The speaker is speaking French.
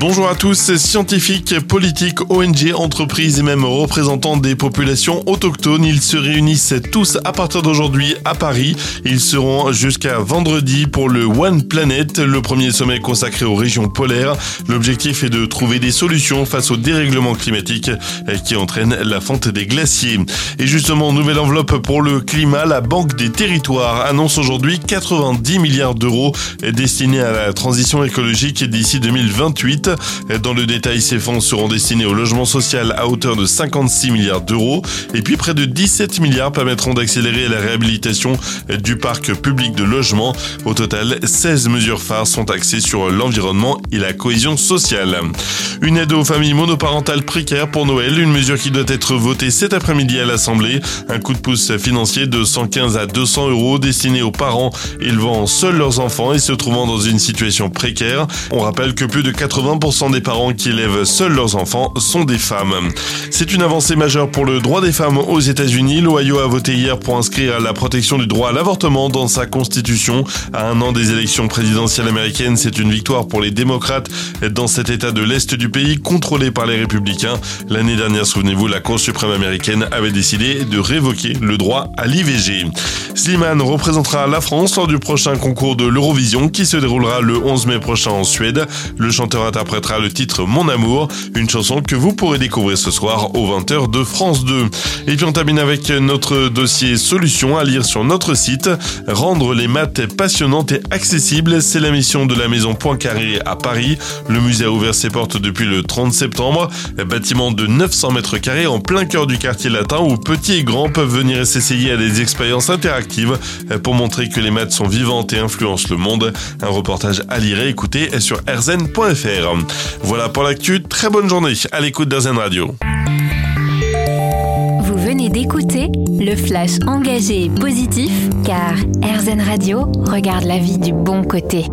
Bonjour à tous, scientifiques, politiques, ONG, entreprises et même représentants des populations autochtones. Ils se réunissent tous à partir d'aujourd'hui à Paris. Ils seront jusqu'à vendredi pour le One Planet, le premier sommet consacré aux régions polaires. L'objectif est de trouver des solutions face au dérèglement climatique qui entraîne la fonte des glaciers. Et justement, nouvelle enveloppe pour le climat, la Banque des territoires annonce aujourd'hui 90 milliards d'euros destinés à la transition écologique d'ici 2028. Dans le détail, ces fonds seront destinés au logement social à hauteur de 56 milliards d'euros et puis près de 17 milliards permettront d'accélérer la réhabilitation du parc public de logement. Au total, 16 mesures phares sont axées sur l'environnement et la cohésion sociale. Une aide aux familles monoparentales précaires pour Noël, une mesure qui doit être votée cet après-midi à l'Assemblée. Un coup de pouce financier de 115 à 200 euros destiné aux parents élevant seuls leurs enfants et se trouvant dans une situation précaire. On rappelle que plus de 80 des parents qui élèvent seuls leurs enfants sont des femmes. C'est une avancée majeure pour le droit des femmes aux États-Unis. L'Ohio a voté hier pour inscrire la protection du droit à l'avortement dans sa constitution. À un an des élections présidentielles américaines, c'est une victoire pour les démocrates dans cet état de l'Est du pays contrôlé par les républicains. L'année dernière, souvenez-vous, la Cour suprême américaine avait décidé de révoquer le droit à l'IVG. Slimane représentera la France lors du prochain concours de l'Eurovision qui se déroulera le 11 mai prochain en Suède. Le chanteur interprétera le titre Mon amour, une chanson que vous pourrez découvrir ce soir aux 20h de France 2. Et puis on termine avec notre dossier solution à lire sur notre site. Rendre les maths passionnantes et accessibles, c'est la mission de la maison Poincaré à Paris. Le musée a ouvert ses portes depuis le 30 septembre. Bâtiment de 900 mètres carrés en plein cœur du quartier latin où petits et grands peuvent venir s'essayer à des expériences interactives pour montrer que les maths sont vivantes et influencent le monde. Un reportage à lire et écouter sur rzn.fr. Voilà pour l'actu, très bonne journée à l'écoute d'Azen Radio. Vous venez d'écouter le flash engagé et positif car RZN Radio regarde la vie du bon côté.